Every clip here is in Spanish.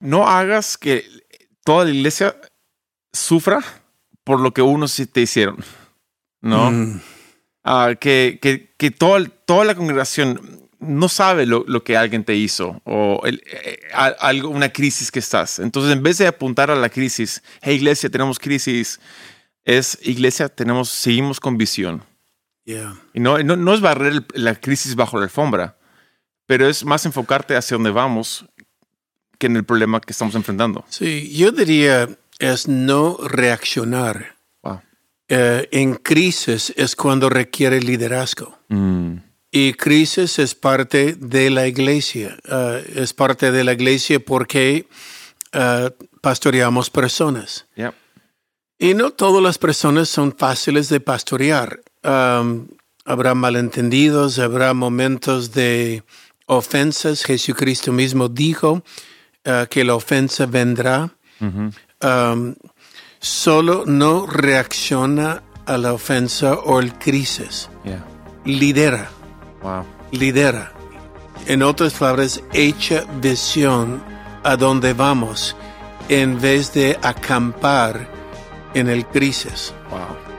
no hagas que toda la iglesia sufra por lo que unos sí te hicieron, ¿no? Mm. Ah, que que, que toda, toda la congregación no sabe lo, lo que alguien te hizo o el- eh, algo, una crisis que estás. Entonces, en vez de apuntar a la crisis, hey iglesia, tenemos crisis, es iglesia, tenemos, seguimos con visión. Yeah. Y no, no, no es barrer la crisis bajo la alfombra, pero es más enfocarte hacia dónde vamos que en el problema que estamos enfrentando. Sí, yo diría es no reaccionar. Wow. Eh, en crisis es cuando requiere liderazgo. Mm, Y crisis es parte de la iglesia. Eh, es parte de la iglesia porque eh, pastoreamos personas. yeah. Y no todas las personas son fáciles de pastorear. Um, habrá malentendidos, habrá momentos de ofensas. Jesucristo mismo dijo uh, que la ofensa vendrá. Um, solo no reacciona a la ofensa o el crisis. Yeah. Lidera, Wow. lidera. En otras palabras, echa visión a dónde vamos en vez de acampar en el crisis. Wow.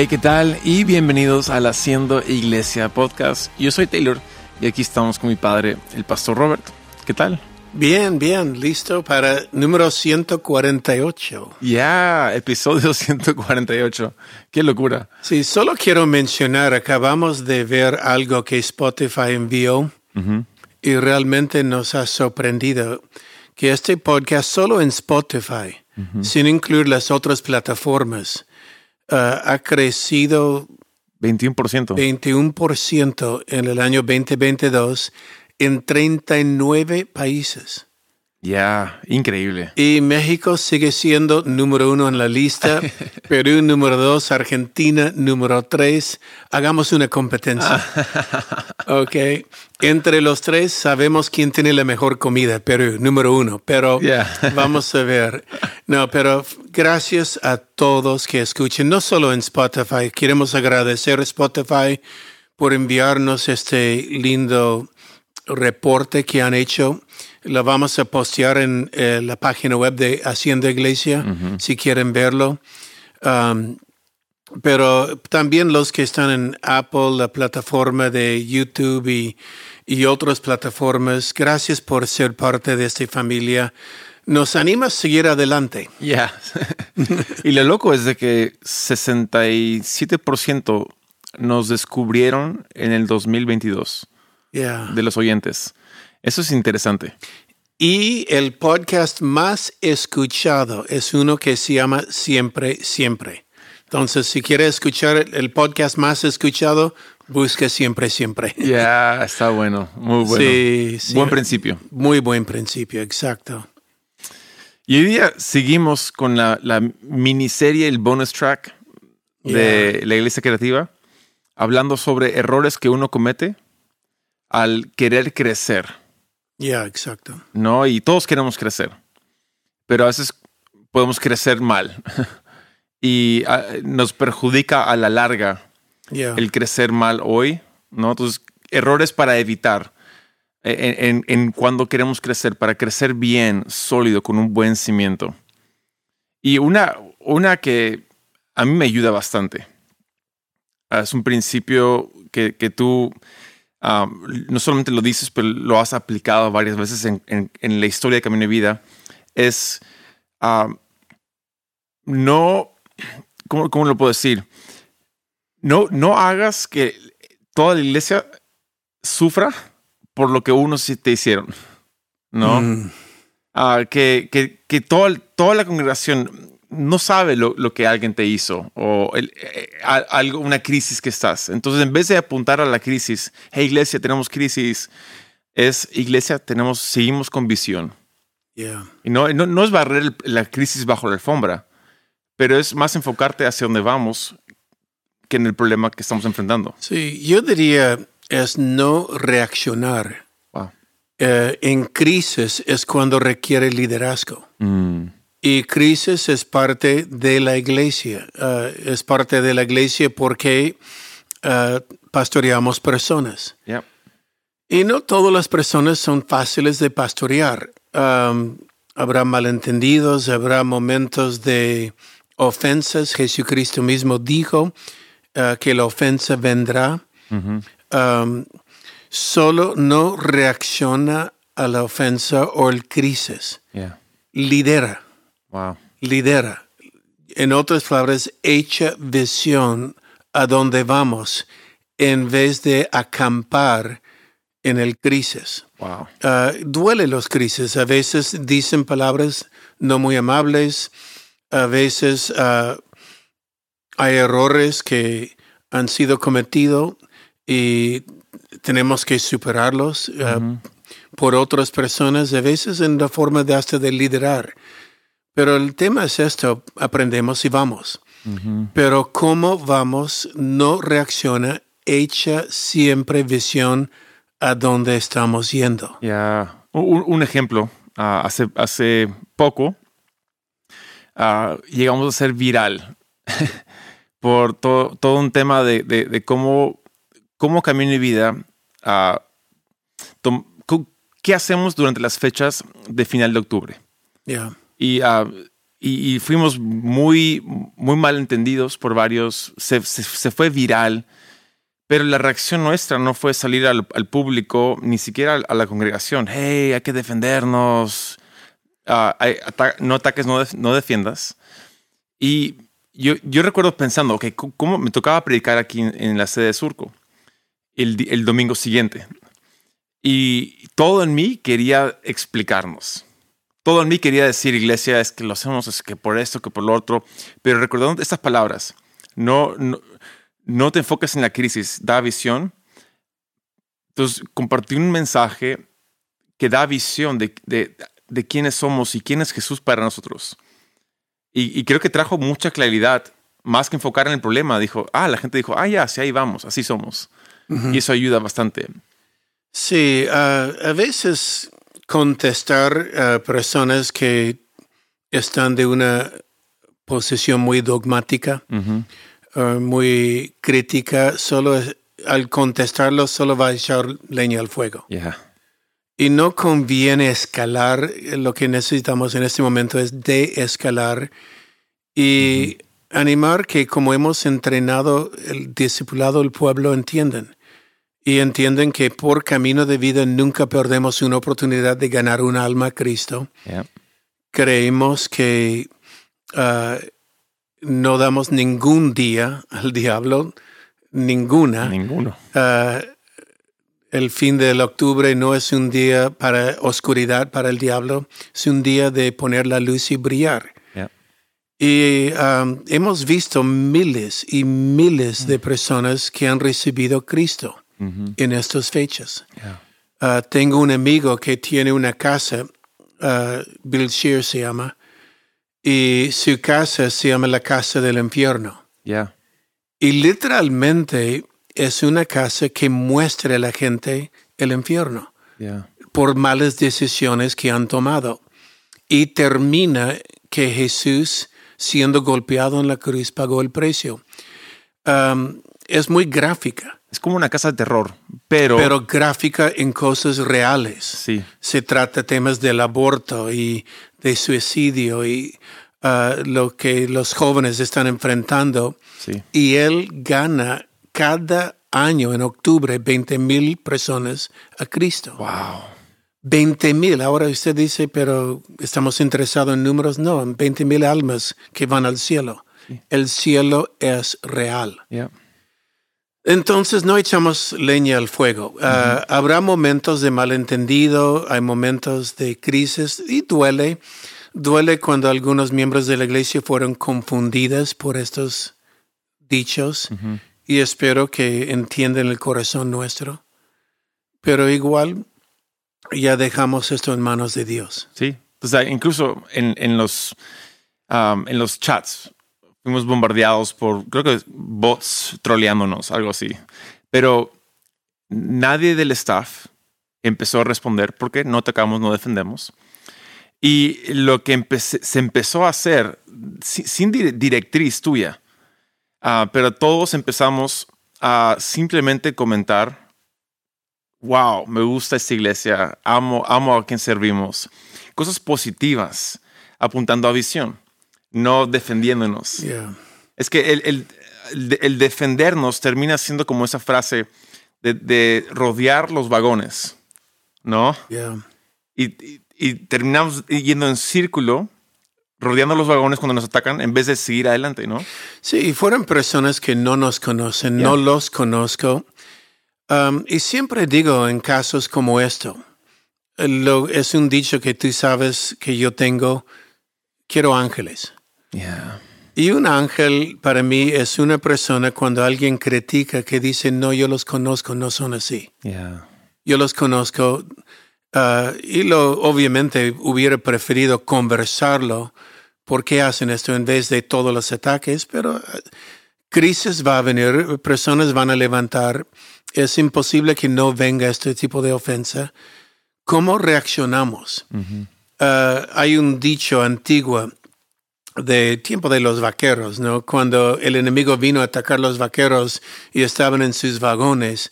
Hey, ¿qué tal? Y bienvenidos al Haciendo Iglesia Podcast. Yo soy Taylor y aquí estamos con mi padre, el pastor Robert. ¿Qué tal? Bien, bien, listo para número 148. Ya, episodio 148. Qué locura. Sí, solo quiero mencionar, acabamos de ver algo que Spotify envió y realmente nos ha sorprendido que este podcast solo en Spotify, sin incluir las otras plataformas, ha crecido 21%. 21% en el año 2022 en 39 países. Ya, increíble. Y México sigue siendo número uno en la lista, Perú número dos, Argentina número tres. Hagamos una competencia. ok. Entre los tres sabemos quién tiene la mejor comida, Perú número uno, pero Yeah. vamos a ver. No, pero gracias a todos que escuchen, no solo en Spotify, queremos agradecer a Spotify por enviarnos este lindo reporte que han hecho. Lo vamos a postear en eh, la página web de Hacienda Iglesia, si quieren verlo. Um, pero también los que están en Apple, la plataforma de YouTube y, y otras plataformas, gracias por ser parte de esta familia. Nos anima a seguir adelante. Ya. y lo loco es de que 67% nos descubrieron en el 2022 Yeah. de los oyentes. Eso es interesante. Y el podcast más escuchado es uno que se llama Siempre, Siempre. Entonces, si quieres escuchar el- podcast más escuchado, busca Siempre, Siempre. Ya, está bueno. Muy bueno. Sí, sí. Buen principio. Muy buen principio, exacto. Y hoy día seguimos con la, la miniserie, el bonus track de la Iglesia Creativa, hablando sobre errores que uno comete al querer crecer. Ya, exacto. ¿no? Y todos queremos crecer, pero a veces podemos crecer mal y ah, nos perjudica a la larga el crecer mal hoy, ¿no? Entonces, errores para evitar en, en- en cuando queremos crecer, para crecer bien, sólido, con un buen cimiento. Y una, una que a mí me ayuda bastante. Ah, Es un principio que, que tú ah, no solamente lo dices, pero lo has aplicado varias veces en, en- en la historia de Camino de Vida. Es ah, no, ¿cómo, cómo lo puedo decir? No, no hagas que toda la iglesia sufra por lo que unos te hicieron. ¿No? Mm, Ah, que, que, que toda, toda la congregación no sabe lo, lo que alguien te hizo o el- eh, algo, una crisis que estás. Entonces, en vez de apuntar a la crisis, hey iglesia, tenemos crisis, es iglesia, tenemos, seguimos con visión. Y no, no, no es barrer la crisis bajo la alfombra, pero es más enfocarte hacia dónde vamos que en el problema que estamos enfrentando. Sí, yo diría es no reaccionar. Wow. Eh, en crisis es cuando requiere liderazgo. Mm, Y crisis es parte de la iglesia. Uh, es parte de la iglesia porque uh, pastoreamos personas. Yep. Y no todas las personas son fáciles de pastorear. Um, habrá malentendidos, habrá momentos de ofensas. Jesucristo mismo dijo uh, que la ofensa vendrá. Um, solo no reacciona a la ofensa o el crisis. Yeah. Lidera, Wow. lidera. En otras palabras, echa visión a dónde vamos en vez de acampar en el crisis. Wow. Ah, duele los crisis. A veces dicen palabras no muy amables. A veces ah, hay errores que han sido cometidos y tenemos que superarlos ah, por otras personas, a veces en la forma de hasta de liderar. Pero el tema es esto, aprendemos y vamos. Pero cómo vamos no reacciona, echa siempre visión a dónde estamos yendo. Ya, un, un ejemplo, ah, hace, hace poco ah, llegamos a ser viral por to- todo un tema de, de- de cómo, cómo camino mi vida, ah, tom- qué hacemos durante las fechas de final de octubre. Ya. Y, ah, y, y fuimos muy, muy mal entendidos por varios, se, se- se fue viral, pero la reacción nuestra no fue salir al, al público, ni siquiera a la congregación, hey, hay que defendernos, ah, hay- no ataques, no, def- no defiendas. Y yo, yo recuerdo pensando, ok, ¿cómo me tocaba predicar aquí en, en la sede de Surco el, el domingo siguiente? Y todo en mí quería explicarnos todo en mí quería decir, iglesia, es que lo hacemos, es que por esto, que por lo otro, pero recordando estas palabras, no, no, no te enfoques en la crisis, da visión. Entonces, compartí un mensaje que da visión de, de, de quiénes somos y quién es Jesús para nosotros. Y, y creo que trajo mucha claridad, más que enfocar en el problema. Dijo, ah, la gente dijo, ah, ya, sí, ahí vamos, así somos. Y eso ayuda bastante. Sí, ah, a veces contestar a personas que están de una posición muy dogmática, ah, muy crítica, solo al contestarlo solo va a echar leña al fuego. Y no conviene escalar, lo que necesitamos en este momento es de-escalar y animar que como hemos entrenado, el discipulado, el pueblo entienden. Y entienden que por camino de vida nunca perdemos una oportunidad de ganar un alma a Cristo. Creemos que ah, no damos ningún día al diablo, ninguna. Ninguno. Ah, el fin del octubre no es un día para oscuridad para el diablo, es un día de poner la luz y brillar. Y um, hemos visto miles y miles de personas que han recibido Cristo Ujú. en estas fechas. Ya. Ah, tengo un amigo que tiene una casa, ah, Bill Shear se llama, y su casa se llama la casa del infierno. Ya. Y literalmente es una casa que muestra a la gente el infierno Ya. por malas decisiones que han tomado. Y termina que Jesús, siendo golpeado en la cruz, pagó el precio. Um, es muy gráfica, Es como una casa de terror, pero, pero gráfica en cosas reales. sí, Se trata temas del aborto y de suicidio y ah, lo que los jóvenes están enfrentando. sí, y él gana cada año en octubre 20 mil personas a Cristo. wow, 20 mil. Ahora usted dice, pero estamos interesados en números. No, en 20 mil almas que van al cielo. El cielo es real. ya, Entonces no echamos leña al fuego. Ah, habrá momentos de malentendido, hay momentos de crisis y duele. Duele cuando algunos miembros de la iglesia fueron confundidas por estos dichos y espero que entiendan el corazón nuestro. Pero igual ya dejamos esto en manos de Dios. sí. O sea, incluso en, en los um, en los chats fuimos bombardeados por creo que bots troleándonos, algo así. Pero nadie del staff empezó a responder porque no atacamos, no defendemos. Y lo que se empezó a hacer, si- sin dire- directriz tuya, ah, pero todos empezamos a simplemente comentar, wow, me gusta esta iglesia, amo, amo a quien servimos. Cosas positivas, apuntando a visión, no defendiéndonos. Yeah. Es que el, el- defendernos termina siendo como esa frase de, de rodear los vagones, ¿no? Yeah. Y, y- y terminamos yendo en círculo, rodeando los vagones cuando nos atacan, en vez de seguir adelante, ¿no? Sí, y fueron personas que no nos conocen, no los conozco. Um, y siempre digo en casos como esto, lo- es un dicho que tú sabes que yo tengo, quiero ángeles. Yeah. Y un ángel para mí es una persona cuando alguien critica que dice, no, yo los conozco, no son así. Yeah. Yo los conozco ah, y lo obviamente hubiera preferido conversarlo. ¿Por qué hacen esto en vez de todos los ataques? Pero ah, crisis va a venir, personas van a levantar. Es imposible que no venga este tipo de ofensa. ¿Cómo reaccionamos? Ah, hay un dicho antiguo de tiempo de los vaqueros, ¿no? Cuando el enemigo vino a atacar los vaqueros y estaban en sus vagones,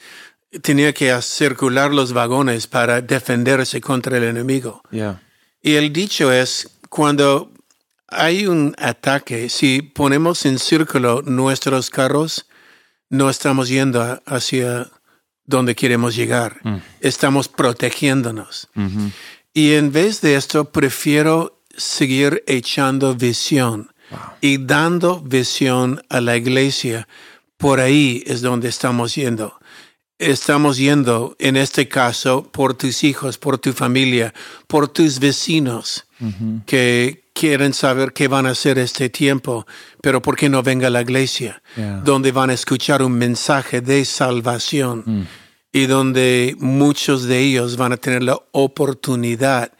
tenía que circular los vagones para defenderse contra el enemigo. Yeah. Y el dicho es, cuando hay un ataque, si ponemos en círculo nuestros carros, no estamos yendo hacia donde queremos llegar. Estamos protegiéndonos. Mhm. Y en vez de esto, prefiero seguir echando visión y dando visión a la iglesia. Por ahí es donde estamos yendo. Estamos yendo, en este caso, por tus hijos, por tu familia, por tus vecinos que quieren saber qué van a hacer este tiempo, pero ¿por qué no venga a la iglesia? Yeah. Donde van a escuchar un mensaje de salvación y donde muchos de ellos van a tener la oportunidad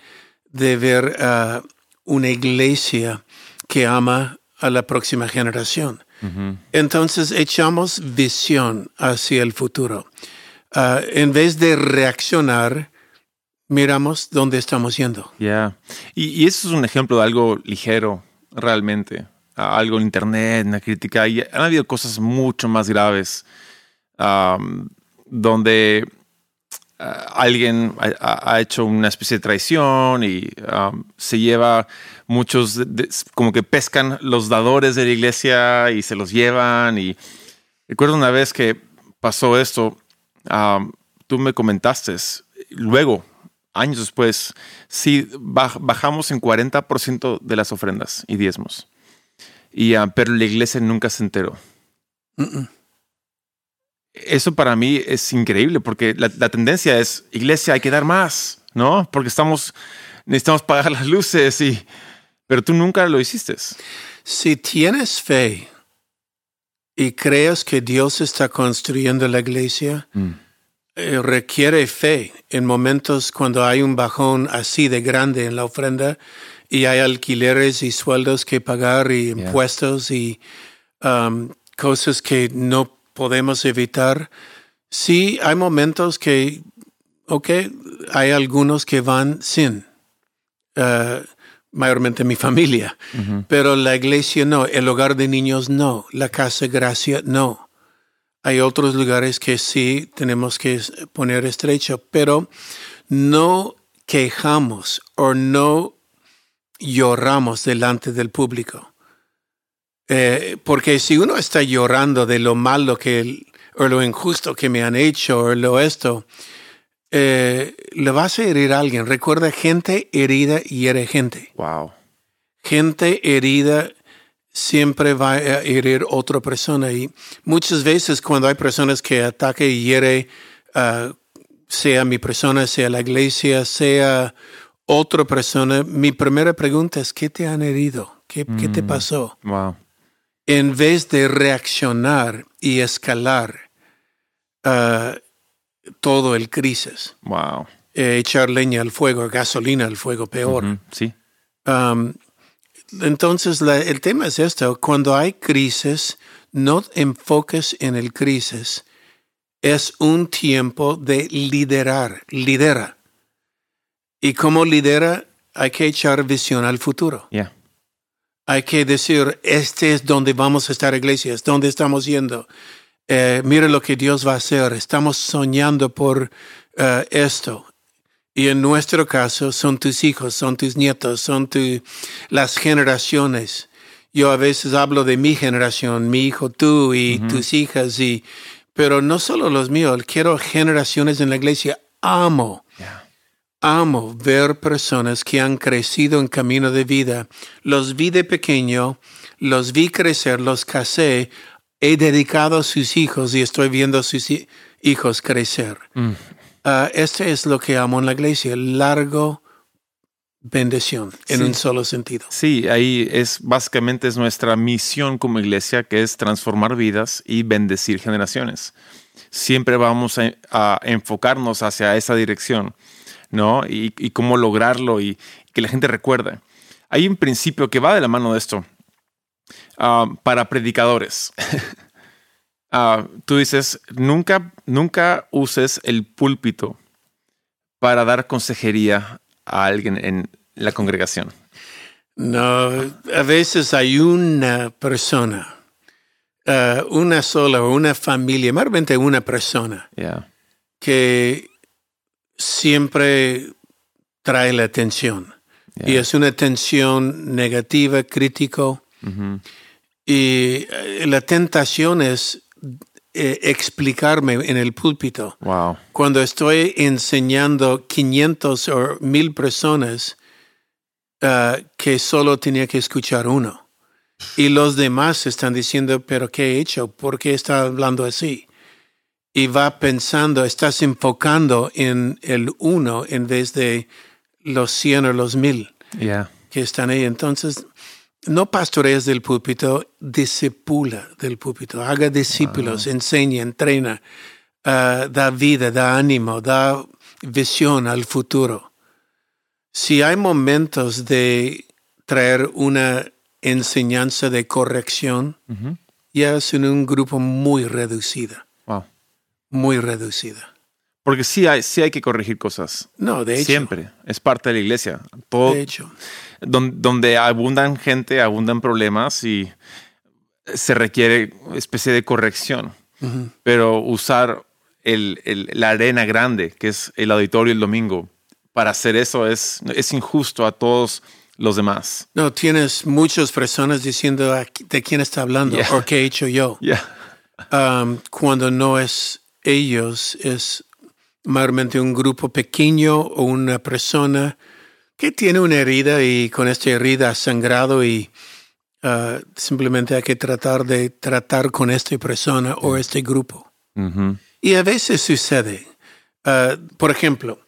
de ver ah, una iglesia que ama a la próxima generación. Entonces echamos visión hacia el futuro. Ah, en vez de reaccionar, miramos dónde estamos yendo. Yeah. Y, y eso es un ejemplo de algo ligero, realmente. Ah, Algo en internet, una crítica. Y han habido cosas mucho más graves um, donde ah, alguien ha, hecho una especie de traición y um, se lleva muchos, como que pescan los dadores de la iglesia y se los llevan. Y recuerdo una vez que pasó esto, um, tú me comentaste, luego, años después, sí, baj- bajamos en 40% de las ofrendas y diezmos. Y, ah, pero la iglesia nunca se enteró. Mm-mm. Eso para mí es increíble porque la, la tendencia es, iglesia, hay que dar más, ¿no? Porque estamos, necesitamos pagar las luces y... Pero tú nunca lo hiciste. Si tienes fe y crees que Dios está construyendo la iglesia, eh, requiere fe en momentos cuando hay un bajón así de grande en la ofrenda y hay alquileres y sueldos que pagar y Yeah. impuestos y um, cosas que no podemos evitar. Sí, hay momentos que, ok, hay algunos que van sin. Uh, mayormente mi familia, pero la iglesia no, el hogar de niños no, la casa gracia no. Hay otros lugares que sí tenemos que poner estrecho, pero no quejamos o no lloramos delante del público. Eh, porque si uno está llorando de lo malo que o lo injusto que me han hecho o lo esto, eh, le vas a herir a alguien. Recuerda, gente herida hiere gente. Wow. Gente herida siempre va a herir otra persona y muchas veces cuando hay personas que atacan y hiere, ah, sea mi persona, sea la iglesia, sea otra persona, mi primera pregunta es, ¿qué te han herido? ¿Qué, qué te pasó? Wow. En vez de reaccionar y escalar ah, todo el crisis, Wow. eh, echar leña al fuego, gasolina al fuego, peor. Sí. Um, entonces, la- el tema es esto, cuando hay crisis, no enfoques en el crisis. Es un tiempo de liderar, lidera. ¿Y cómo lidera? hay que echar visión al futuro. Yeah. Hay que decir, este es donde vamos a estar, iglesia, es donde estamos yendo. Eh, mira lo que Dios va a hacer. Estamos soñando por eh, esto. Y en nuestro caso son tus hijos, son tus nietos, son tu, las generaciones. Yo a veces hablo de mi generación, mi hijo, tú y tus hijas, y, pero no solo los míos, quiero generaciones en la iglesia. Amo. Amo ver personas que han crecido en camino de vida. Los vi de pequeño, los vi crecer, los casé, he dedicado a sus hijos y estoy viendo a sus hi- hijos crecer. Mm. Ah, este es lo que amo en la iglesia, largo bendición en Sí. un solo sentido. Sí, ahí es básicamente es nuestra misión como iglesia, que es transformar vidas y bendecir generaciones. Siempre vamos a, a enfocarnos hacia esa dirección, ¿no? Y, y cómo lograrlo y que la gente recuerde. Hay un principio que va de la mano de esto ah, para predicadores. Ah, tú dices, nunca, nunca uses el púlpito para dar consejería a alguien en la congregación. No, a veces hay una persona, ah, una sola o una familia, mayormente una persona, Yeah. que siempre trae la atención. Y es una atención negativa, crítico. Y eh, la tentación es eh, explicarme en el púlpito. Wow. Cuando estoy enseñando 500 o 1000 personas ah, que solo tenía que escuchar uno. Y los demás están diciendo, pero ¿qué he hecho? ¿Por qué está hablando así? Y va pensando, estás enfocando en el uno en vez de los 100 o los 1000 Yeah. que están ahí. Entonces, no pastorees del púlpito, discipula del púlpito. Haga discípulos, enseña, entrena, ah, da vida, da ánimo, da visión al futuro. Si hay momentos de traer una enseñanza de corrección, ya es en un grupo muy reducida, Wow. Muy reducida. Porque sí hay, sí hay que corregir cosas. No, de hecho. Siempre. Es parte de la iglesia. Todo, De hecho. don- donde abundan gente, abundan problemas y se requiere especie de corrección. Pero usar el- el- la arena grande, que es el auditorio el domingo, para hacer eso es, es injusto a todos los demás. No, tienes muchas personas diciendo "¿A qui- de quién está hablando Yeah. o qué he hecho yo. Yeah. um, cuando no es ellos, es mayormente un grupo pequeño o una persona que tiene una herida y con esta herida ha sangrado y uh, simplemente hay que tratar de tratar con esta persona o este grupo. Y a veces sucede. Uh, por ejemplo,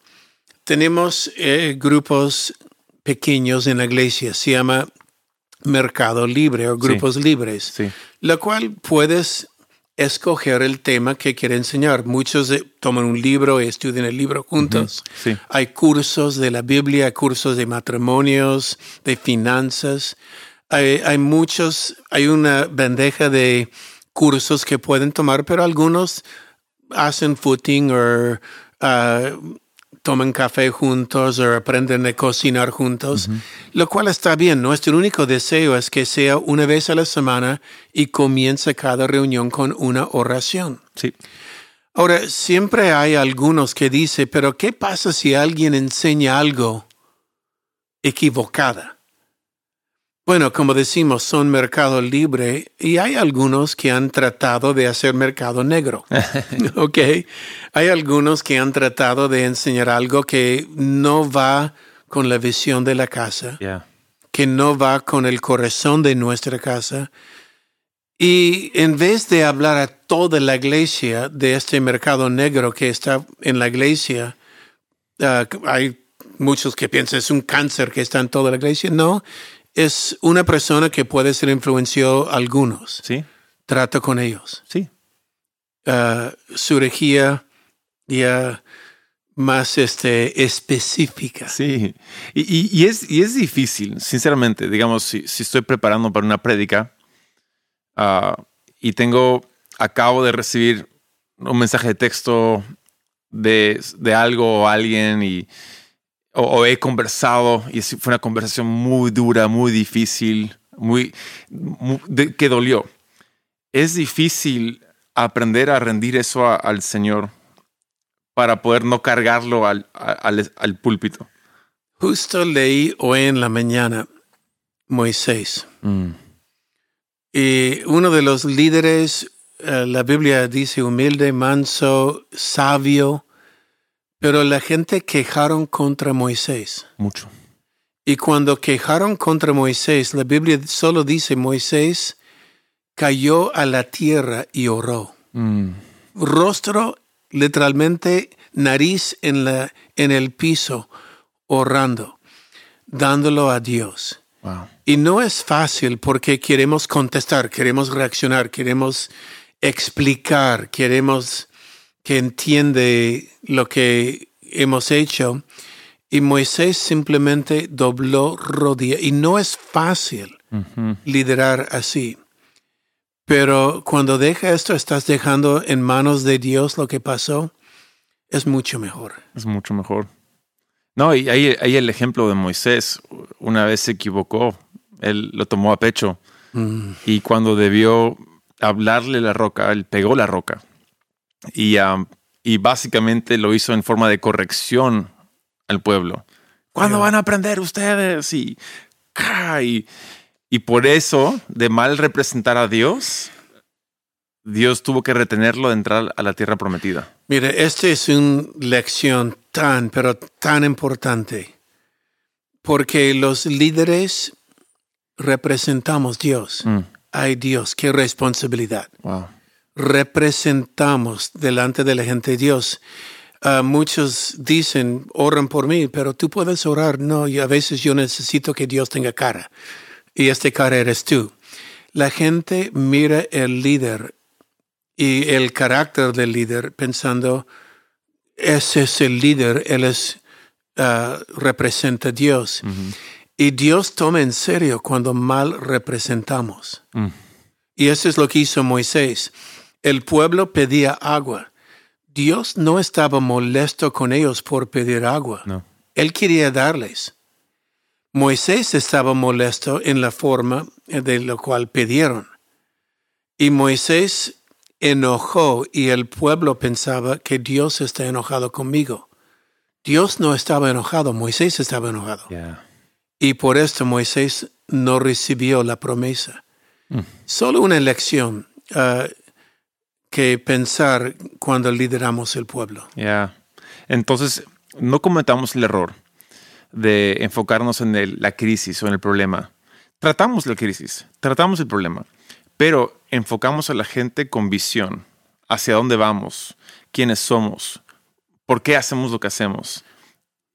tenemos eh, grupos pequeños en la iglesia, se llama mercado libre o grupos libres Sí. lo cual puedes escoger el tema que quiere enseñar. Muchos toman un libro y estudian el libro juntos. Sí. Hay cursos de la Biblia, cursos de matrimonios, de finanzas. Hay, hay muchos, hay una bandeja de cursos que pueden tomar, pero algunos hacen footing o ah, toman café juntos o aprenden a cocinar juntos, lo cual está bien. Nuestro único deseo es que sea una vez a la semana y comience cada reunión con una oración. Sí. Ahora, siempre hay algunos que dicen, pero ¿qué pasa si alguien enseña algo equivocada? Bueno, como decimos, son mercado libre y hay algunos que han tratado de hacer mercado negro. ok. Hay algunos que han tratado de enseñar algo que no va con la visión de la casa Yeah. que no va con el corazón de nuestra casa. Y en vez de hablar a toda la iglesia de este mercado negro que está en la iglesia, ah, hay muchos que piensan es un cáncer que está en toda la iglesia. No, es una persona que puede ser influenció a algunos. Sí. Trata con ellos. Sí. Ah, cirugía ya más este, específica. Sí, y, y- y es, y es difícil, sinceramente. Digamos, si, si estoy preparando para una prédica ah, y tengo, acabo de recibir un mensaje de texto de, de algo o alguien y o, o he conversado y fue una conversación muy dura, muy difícil, muy, mu- de- que dolió. Es difícil aprender a rendir eso a- al Señor para poder no cargarlo al, al, al púlpito. Justo leí hoy en la mañana Moisés. Y uno de los líderes, eh, la Biblia dice humilde, manso, sabio, pero la gente quejaron contra Moisés. Mucho. Y cuando quejaron contra Moisés, la Biblia solo dice Moisés cayó a la tierra y oró. Mm. Rostro, literalmente, nariz en, la, en el piso, orando, dándolo a Dios. Wow. Y no es fácil porque queremos contestar, queremos reaccionar, queremos explicar, queremos que entiende lo que hemos hecho. Y Moisés simplemente dobló rodilla. Y no es fácil liderar así. Pero cuando deja esto, estás dejando en manos de Dios lo que pasó, es mucho mejor. Es mucho mejor. No, y ahí, ahí el ejemplo de Moisés, una vez se equivocó, él lo tomó a pecho Mm. y cuando debió hablarle la roca, él pegó la roca. Y, um, y básicamente lo hizo en forma de corrección al pueblo. ¿Cuándo van a aprender ustedes? Y, y, y por eso, de mal representar a Dios, Dios tuvo que retenerlo de entrar a la tierra prometida. Mire, esta es una lección tan, pero tan importante, porque los líderes representamos Dios. Mm, Ay Dios, qué responsabilidad. wow. Representamos delante de la gente de Dios. Ah, muchos dicen, oran por mí, pero tú puedes orar. No, y a veces yo necesito que Dios tenga cara. Y este cara eres tú. La gente mira el líder y el carácter del líder pensando, ese es el líder, él es, ah, representa a Dios. Y Dios toma en serio cuando mal representamos. Mm. Y eso es lo que hizo Moisés. El pueblo pedía agua. Dios no estaba molesto con ellos por pedir agua. No. Él quería darles. Moisés estaba molesto en la forma de lo cual pidieron. Y Moisés enojó y el pueblo pensaba que Dios está enojado conmigo. Dios no estaba enojado, Moisés estaba enojado. Yeah. Y por esto Moisés no recibió la promesa. Mm. Solo una lección ah, que pensar cuando lideramos el pueblo. Ya. Entonces, no cometamos el error de enfocarnos en el- la crisis o en el problema. Tratamos la crisis, tratamos el problema, pero enfocamos a la gente con visión, hacia dónde vamos, quiénes somos, por qué hacemos lo que hacemos.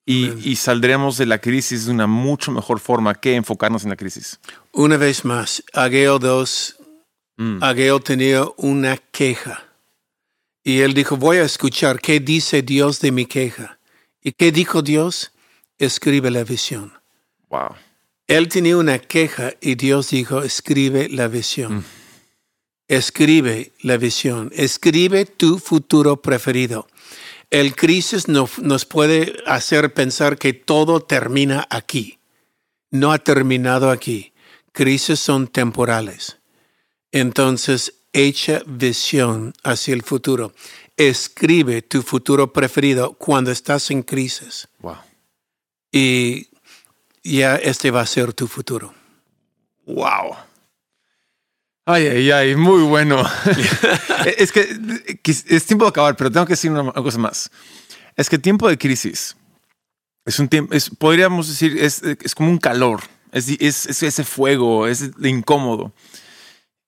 Y, y saldremos de la crisis de una mucho mejor forma que enfocarnos en la crisis. Una vez más, Ageo 2, Mm. Ageo tenía una queja. Y él dijo, voy a escuchar qué dice Dios de mi queja. ¿Y qué dijo Dios? Escribe la visión. Wow. Él tenía una queja y Dios dijo, escribe la visión. Escribe la visión. Escribe tu futuro preferido. El crisis no- nos puede hacer pensar que todo termina aquí. No ha terminado aquí. Crisis son temporales. Entonces, echa visión hacia el futuro. Escribe tu futuro preferido cuando estás en crisis. Wow. Y ya este va a ser tu futuro. Wow. Ay, ay, ay, muy bueno. es que, es tiempo de acabar, pero tengo que decir una, cosa más. Es que tiempo de crisis es un tiempo, es, podríamos decir, es, es como un calor, es, es, es ese fuego, es incómodo.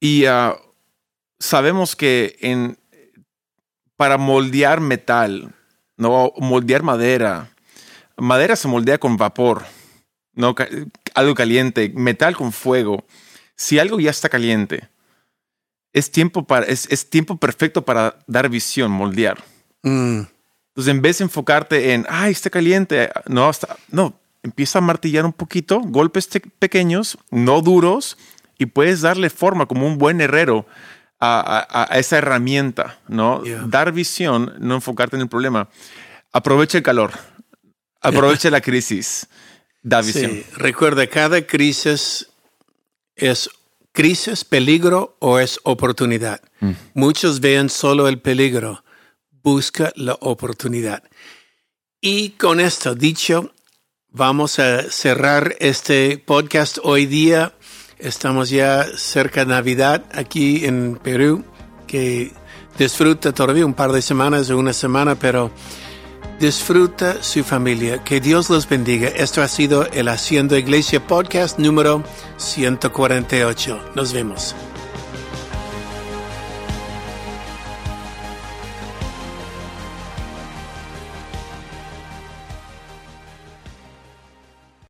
Y ah, sabemos que en, para moldear metal, no moldear madera, madera se moldea con vapor, no algo caliente, metal con fuego. Si algo ya está caliente, es tiempo para es, es tiempo perfecto para dar visión, moldear. Mm, Entonces, en vez de enfocarte en, ay, está caliente, no, está, no, empieza a martillar un poquito, golpes pequeños, no duros, y puedes darle forma como un buen herrero a, a- a esa herramienta, ¿no? Yeah. Dar visión, no enfocarte en el problema. Aprovecha el calor. Aproveche la crisis. Da visión. Sí, recuerda, cada crisis es crisis, peligro o es oportunidad. Muchos ven solo el peligro. Busca la oportunidad. Y con esto dicho, vamos a cerrar este podcast hoy día. Estamos ya cerca de Navidad aquí en Perú, que disfruta todavía un par de semanas o una semana, pero disfruta su familia. Que Dios los bendiga. Esto ha sido el Haciendo Iglesia Podcast número 148. Nos vemos.